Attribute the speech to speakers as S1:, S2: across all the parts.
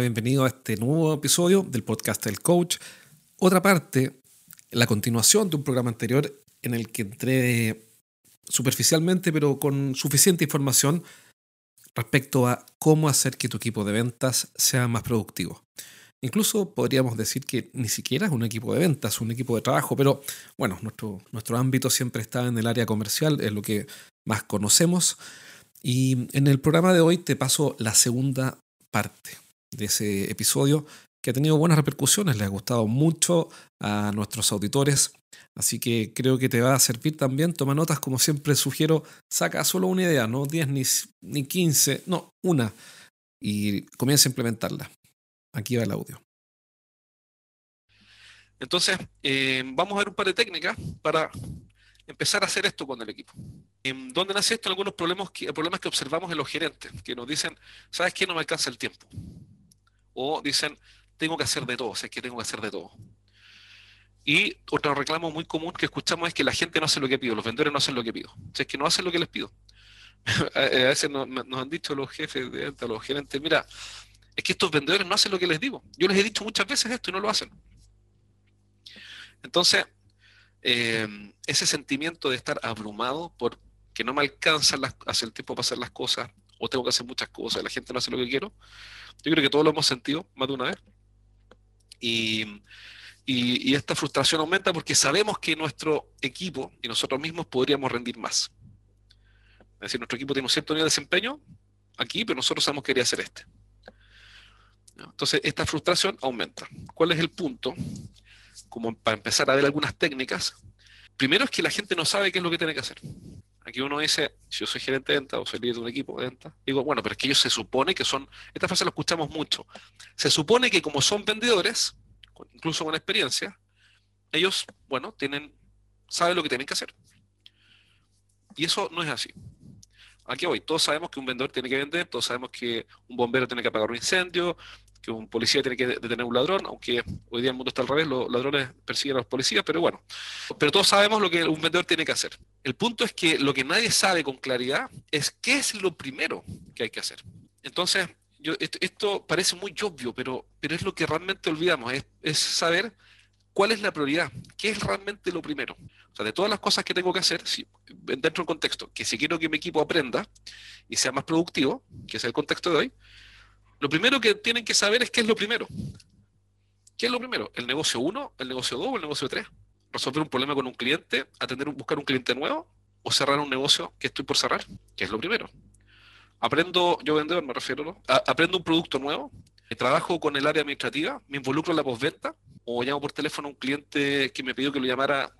S1: Hola, bienvenido a este nuevo episodio del podcast del coach. Otra parte, la continuación de un programa anterior en el que entré superficialmente, pero con suficiente información respecto a cómo hacer que tu equipo de ventas sea más productivo. Incluso podríamos decir que ni siquiera es un equipo de ventas, es un equipo de trabajo, pero bueno, nuestro, nuestro ámbito siempre está en el área comercial, es lo que más conocemos. Y en el programa de hoy te paso la segunda parte de ese episodio que ha tenido buenas repercusiones, le ha gustado mucho a nuestros auditores, así que creo que te va a servir también. Toma notas, como siempre sugiero, saca solo una idea, no 10 ni, ni 15, no, una, y comienza a implementarla. Aquí va el audio.
S2: Entonces, eh, vamos a ver un par de técnicas para empezar a hacer esto con el equipo. ¿Dónde nace esto? Algunos problemas problemas que observamos en los gerentes, que nos dicen, ¿sabes qué? No me alcanza el tiempo. O dicen, tengo que hacer de todo, o sea, que tengo que hacer de todo. Y otro reclamo muy común que escuchamos es que la gente no hace lo que pido, los vendedores no hacen lo que pido. O sea, es que no hacen lo que les pido. a veces nos, han dicho los jefes de venta, los gerentes, mira, es que estos vendedores no hacen lo que les digo. Yo les he dicho muchas veces esto y no lo hacen. Entonces, eh, ese sentimiento de estar abrumado por que no me alcanza hacer el tiempo para hacer las cosas, o tengo que hacer muchas cosas, la gente no hace lo que quiero, yo creo que todos lo hemos sentido más de una vez. Y, y, esta frustración aumenta porque sabemos que nuestro equipo y nosotros mismos podríamos rendir más. Es decir, nuestro equipo tiene un cierto nivel de desempeño aquí, pero nosotros sabemos que quería hacer este. Entonces, esta frustración aumenta. ¿Cuál es el punto? Como para empezar a ver algunas técnicas. Primero es que la gente no sabe qué es lo que tiene que hacer. Aquí uno dice, si yo soy gerente de venta o soy líder de un equipo de venta, digo, bueno, pero es que ellos se supone que son, esta frase la escuchamos mucho, se supone que como son vendedores, incluso con experiencia, ellos, bueno, tienen, saben lo que tienen que hacer. Y eso no es así. Aquí hoy, todos sabemos que un vendedor tiene que vender, todos sabemos que un bombero tiene que apagar un incendio, que un policía tiene que detener un ladrón, aunque hoy día el mundo está al revés, los ladrones persiguen a los policías, pero bueno, pero todos sabemos lo que un vendedor tiene que hacer. El punto es que lo que nadie sabe con claridad es qué es lo primero que hay que hacer. Entonces, yo, esto, parece muy obvio, pero, pero es lo que realmente olvidamos, es, es saber cuál es la prioridad, qué es realmente lo primero. O sea, de todas las cosas que tengo que hacer, si, dentro del contexto, que si quiero que mi equipo aprenda y sea más productivo, que es el contexto de hoy, lo primero que tienen que saber es qué es lo primero. ¿Qué es lo primero? ¿El negocio 1, el negocio 2 o el negocio 3? ¿Resolver un problema con un cliente, atender, buscar un cliente nuevo o cerrar un negocio que estoy por cerrar? ¿Qué es lo primero? Aprendo, yo vendedor me refiero, ¿no? aprendo un producto nuevo, trabajo con el área administrativa, me involucro en la postventa o llamo por teléfono a un cliente que me pidió que lo llamara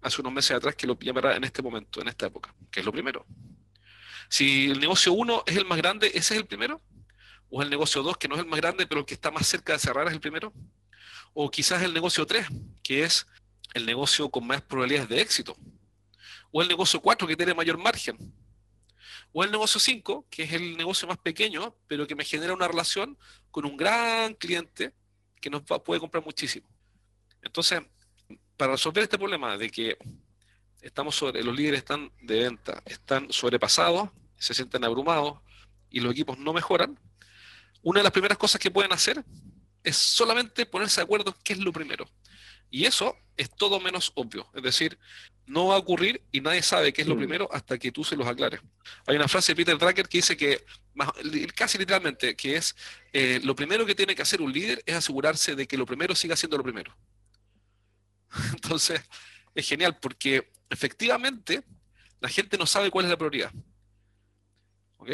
S2: hace unos meses atrás, que lo llamara en este momento, en esta época, ¿Qué es lo primero. Si el negocio 1 es el más grande, ese es el primero. ¿O el negocio 2, que no es el más grande, pero el que está más cerca de cerrar es el primero? ¿O quizás el negocio 3, que es el negocio con más probabilidades de éxito? ¿O el negocio 4, que tiene mayor margen? ¿O el negocio 5, que es el negocio más pequeño, pero que me genera una relación con un gran cliente que nos puede comprar muchísimo? Entonces, para resolver este problema de que estamos sobre, los líderes están de venta, están sobrepasados, se sienten abrumados y los equipos no mejoran, una de las primeras cosas que pueden hacer es solamente ponerse de acuerdo en qué es lo primero. Y eso es todo menos obvio. Es decir, no va a ocurrir y nadie sabe qué es lo mm. primero hasta que tú se los aclares. Hay una frase de Peter Drucker que dice que, casi literalmente, que es eh, lo primero que tiene que hacer un líder es asegurarse de que lo primero siga siendo lo primero. Entonces, es genial porque efectivamente la gente no sabe cuál es la prioridad. ¿Ok?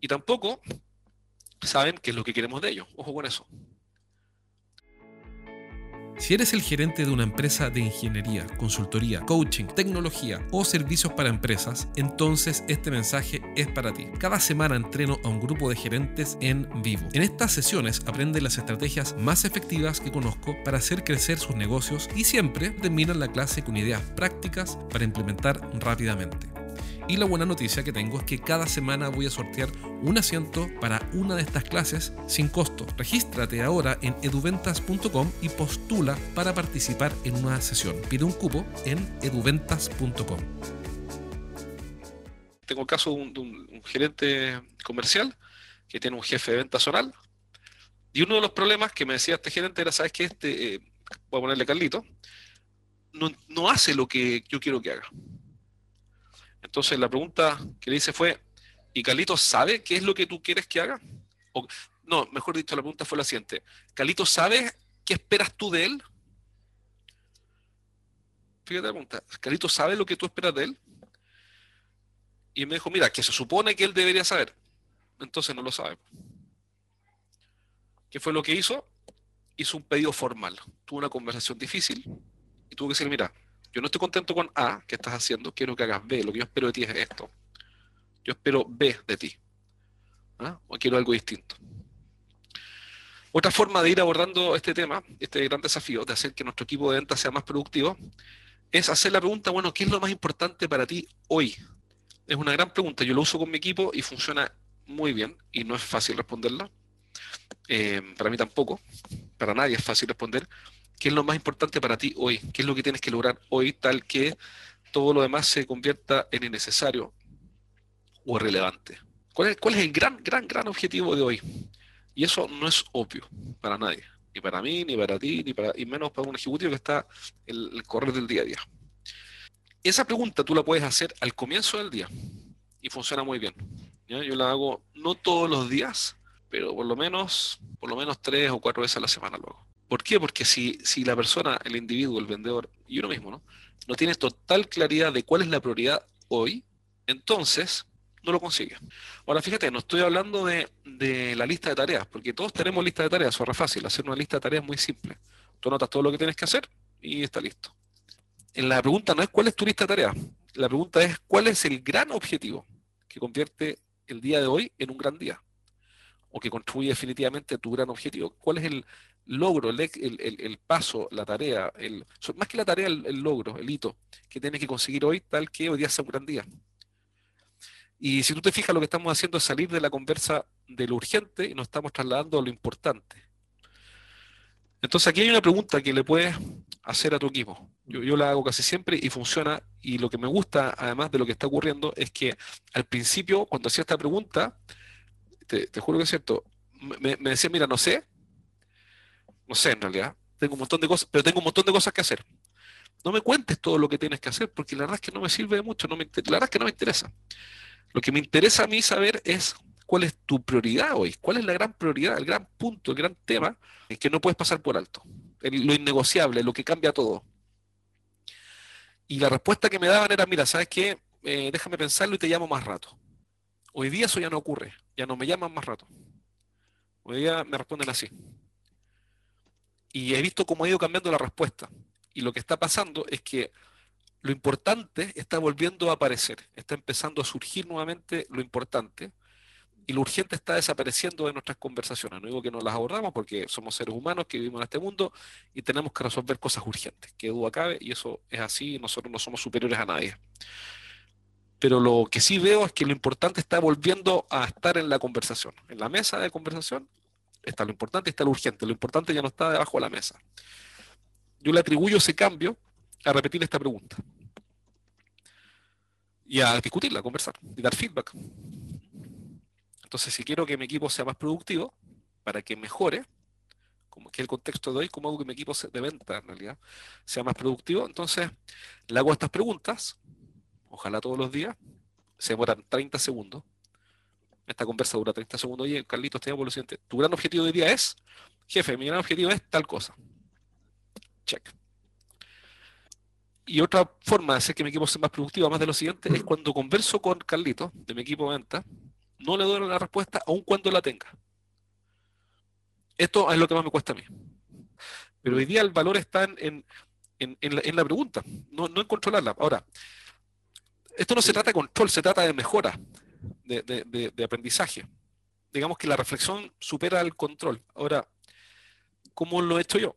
S2: Y tampoco saben qué es lo que queremos de ellos. Ojo con eso.
S1: Si eres el gerente de una empresa de ingeniería, consultoría, coaching, tecnología o servicios para empresas, entonces este mensaje es para ti. Cada semana entreno a un grupo de gerentes en vivo. En estas sesiones aprenden las estrategias más efectivas que conozco para hacer crecer sus negocios y siempre terminan la clase con ideas prácticas para implementar rápidamente. Y la buena noticia que tengo es que cada semana voy a sortear un asiento para una de estas clases sin costo. Regístrate ahora en eduventas.com y postula para participar en una sesión. Pide un cupo en eduventas.com.
S2: Tengo el caso de un, gerente comercial que tiene un jefe de venta zonal Y uno de los problemas que me decía este gerente era, ¿sabes qué? Este, eh, voy a ponerle Carlito, no, no hace lo que yo quiero que haga. Entonces la pregunta que le hice fue, ¿y Carlito sabe qué es lo que tú quieres que haga? No, mejor dicho, la pregunta fue la siguiente. ¿Carlito sabe qué esperas tú de él? Fíjate la pregunta. ¿Carlito sabe lo que tú esperas de él? Y me dijo, mira, que se supone que él debería saber. Entonces no lo sabe. ¿Qué fue lo que hizo? Hizo un pedido formal. Tuvo una conversación difícil y tuvo que decir, mira, yo no estoy contento con A, que estás haciendo, quiero que hagas B. Lo que yo espero de ti es esto. Yo espero B de ti. ¿Ah? O quiero algo distinto. Otra forma de ir abordando este tema, este gran desafío de hacer que nuestro equipo de ventas sea más productivo, es hacer la pregunta, bueno, ¿qué es lo más importante para ti hoy? Es una gran pregunta. Yo lo uso con mi equipo y funciona muy bien y no es fácil responderla. Eh, para mí tampoco. Para nadie es fácil responder. ¿Qué es lo más importante para ti hoy? ¿Qué es lo que tienes que lograr hoy tal que todo lo demás se convierta en innecesario o irrelevante? ¿Cuál es, el gran, gran, gran objetivo de hoy? Y eso no es obvio para nadie, ni para mí, ni para ti, ni para, y menos para un ejecutivo que está en el correr del día a día. Esa pregunta tú la puedes hacer al comienzo del día y funciona muy bien. Yo la hago no todos los días, pero por lo menos, por lo menos tres o cuatro veces a la semana lo hago. ¿Por qué? Porque si, si la persona, el individuo, el vendedor y uno mismo, ¿no? no tiene total claridad de cuál es la prioridad hoy, entonces no lo consigue. Ahora fíjate, no estoy hablando de, la lista de tareas, porque todos tenemos lista de tareas, eso es fácil, hacer una lista de tareas muy simple. Tú anotas todo lo que tienes que hacer y está listo. En la pregunta no es cuál es tu lista de tareas, la pregunta es cuál es el gran objetivo que convierte el día de hoy en un gran día o que construye definitivamente tu gran objetivo. ¿Cuál es el logro, el, paso, la tarea, el, más que la tarea, el, logro, el hito que tienes que conseguir hoy tal que hoy día sea un gran día? Y si tú te fijas, lo que estamos haciendo es salir de la conversa de lo urgente y nos estamos trasladando a lo importante. Entonces aquí hay una pregunta que le puedes hacer a tu equipo. Yo, la hago casi siempre y funciona. Y lo que me gusta, además de lo que está ocurriendo, es que al principio, cuando hacía esta pregunta, te, juro que es cierto, me, me, decía, mira, no sé, no sé en realidad, tengo un montón de cosas, pero tengo un montón de cosas que hacer. No me cuentes todo lo que tienes que hacer, porque la verdad es que no me sirve de mucho, no me, la verdad es que no me interesa. Lo que me interesa a mí saber es cuál es tu prioridad hoy, cuál es la gran prioridad, el gran punto, el gran tema que no puedes pasar por alto, lo innegociable, lo que cambia todo. Y la respuesta que me daban era, mira, ¿sabes qué? Eh, déjame pensarlo y te llamo más rato. Hoy día eso ya no ocurre, ya no me llaman más rato. Hoy día me responden así. Y he visto cómo ha ido cambiando la respuesta. Y lo que está pasando es que lo importante está volviendo a aparecer, está empezando a surgir nuevamente lo importante y lo urgente está desapareciendo de nuestras conversaciones. No digo que no las abordamos porque somos seres humanos que vivimos en este mundo y tenemos que resolver cosas urgentes, que duda cabe, y eso es así, nosotros no somos superiores a nadie. Pero lo que sí veo es que lo importante está volviendo a estar en la conversación. En la mesa de conversación está lo importante está lo urgente. Lo importante ya no está debajo de la mesa. Yo le atribuyo ese cambio a repetir esta pregunta. Y a discutirla, a conversar y dar feedback. Entonces, si quiero que mi equipo sea más productivo, para que mejore, como que el contexto de hoy, cómo hago que mi equipo de venta en realidad sea más productivo, entonces le hago estas preguntas, ojalá todos los días, se demoran 30 segundos. Esta conversa dura 30 segundos. Oye, Carlitos, te llamo lo siguiente. Tu gran objetivo de día es, jefe, mi gran objetivo es tal cosa. Check. Y otra forma de hacer que mi equipo sea más productivo, además de lo siguiente, es cuando converso con Carlito, de mi equipo de venta, no le doy la respuesta aun cuando la tenga. Esto es lo que más me cuesta a mí. Pero hoy día el valor está en, la, pregunta, no, en controlarla. Ahora, esto no se trata de control, se trata de mejora, de, aprendizaje. Digamos que la reflexión supera el control. Ahora, ¿cómo lo he hecho yo?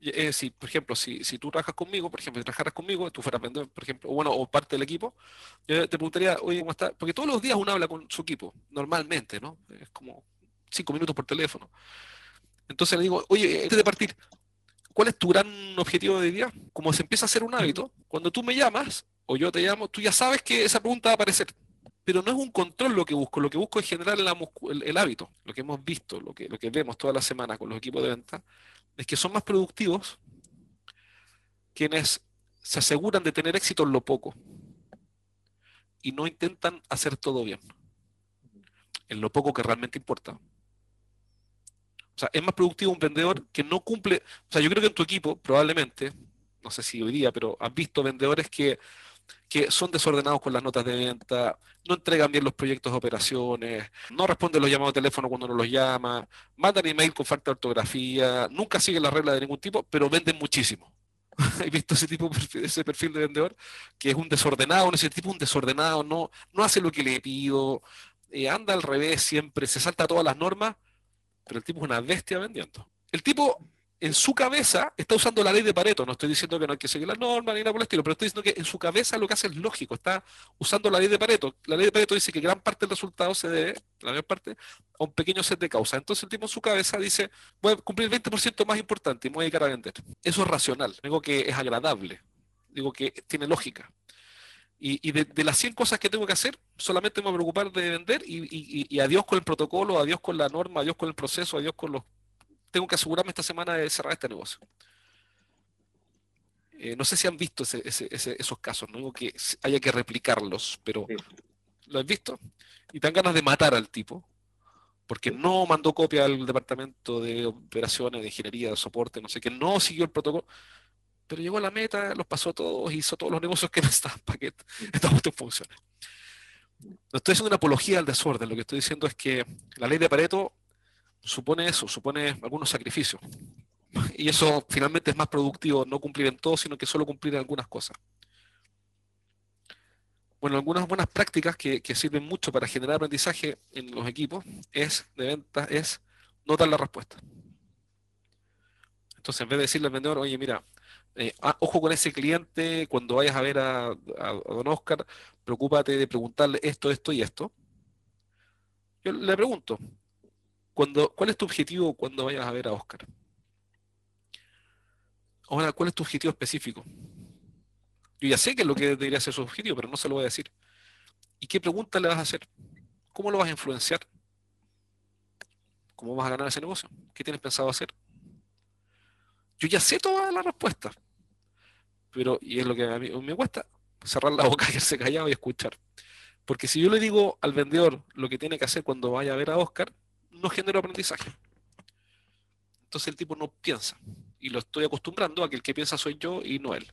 S2: Es decir, por ejemplo, si, si tú trabajas conmigo, por ejemplo, si trabajaras conmigo, tú fueras vendedor, por ejemplo, bueno, o parte del equipo, yo te preguntaría, oye, ¿cómo está? Porque todos los días uno habla con su equipo, normalmente, ¿no? Es como cinco minutos por teléfono. Entonces le digo, oye, antes de partir, ¿cuál es tu gran objetivo de día? Como se empieza a hacer un hábito, cuando tú me llamas o yo te llamo, tú ya sabes que esa pregunta va a aparecer. Pero no es un control lo que busco, lo que busco es generar el, hábito, lo que hemos visto, lo que, lo que vemos toda la semana con los equipos de venta, es que son más productivos quienes se aseguran de tener éxito en lo poco y no intentan hacer todo bien, en lo poco que realmente importa. O sea, es más productivo un vendedor que no cumple, o sea, yo creo que en tu equipo probablemente, no sé si hoy día, pero has visto vendedores que que son desordenados con las notas de venta, no entregan bien los proyectos de operaciones, no responden los llamados de teléfono cuando uno los llama, mandan email con falta de ortografía, nunca siguen la regla de ningún tipo, pero venden muchísimo. He visto ese tipo ese perfil de vendedor que es un desordenado, ese tipo un desordenado, no, no hace lo que le pido, eh, anda al revés siempre, se salta todas las normas, pero el tipo es una bestia vendiendo. El tipo en su cabeza está usando la ley de Pareto. No estoy diciendo que no hay que seguir las normas ni nada por el estilo, pero estoy diciendo que en su cabeza lo que hace es lógico. Está usando la ley de Pareto. La ley de Pareto dice que gran parte del resultado se debe, la mayor parte, a un pequeño set de causas. Entonces el tipo en su cabeza dice, voy a cumplir el 20% más importante y me voy a dedicar a vender. Eso es racional. Digo que es agradable. Digo que tiene lógica. Y, de, las 100 cosas que tengo que hacer, solamente me voy a preocupar de vender y, y adiós con el protocolo, adiós con la norma, adiós con el proceso, adiós con los tengo que asegurarme esta semana de cerrar este negocio. Eh, no sé si han visto esos casos, no digo que haya que replicarlos, pero ¿lo han visto? Y dan ganas de matar al tipo, porque no mandó copia al departamento de operaciones, de ingeniería, de soporte, no sé qué, no siguió el protocolo, pero llegó a la meta, los pasó todos, hizo todos los negocios que necesitaban para que esta cuestión funcione. No estoy haciendo una apología al desorden, lo que estoy diciendo es que la ley de Pareto supone eso, supone algunos sacrificios. Y eso finalmente es más productivo no cumplir en todo, sino que solo cumplir en algunas cosas. Bueno, algunas buenas prácticas que, sirven mucho para generar aprendizaje en los equipos es de ventas es no dar la respuesta. Entonces, en vez de decirle al vendedor, oye, mira, eh, ah, ojo con ese cliente, cuando vayas a ver a, a, don Oscar, preocúpate de preguntarle esto, esto y esto. Yo le pregunto, ¿Cuál es tu objetivo cuando vayas a ver a Oscar? Ahora, ¿cuál es tu objetivo específico? Yo ya sé que es lo que debería ser su objetivo, pero no se lo voy a decir. ¿Y qué pregunta le vas a hacer? ¿Cómo lo vas a influenciar? ¿Cómo vas a ganar ese negocio? ¿Qué tienes pensado hacer? Yo ya sé toda la respuesta. Pero, y es lo que a mí me cuesta, cerrar la boca, quedarse callado y escuchar. Porque si yo le digo al vendedor lo que tiene que hacer cuando vaya a ver a Oscar, no genero aprendizaje. Entonces el tipo no piensa. Y lo estoy acostumbrando a que el que piensa soy yo y no él.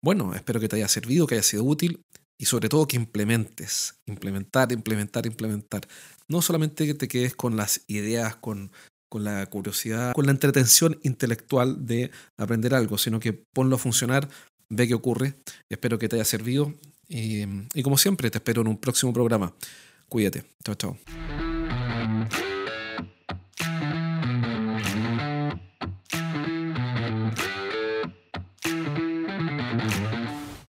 S1: Bueno, espero que te haya servido, que haya sido útil y sobre todo que implementes. Implementar, implementar, implementar. No solamente que te quedes con las ideas, con, con la curiosidad, con la entretención intelectual de aprender algo, sino que ponlo a funcionar, ve qué ocurre. Espero que te haya servido y, como siempre, te espero en un próximo programa. Cuídate. Chao, chao.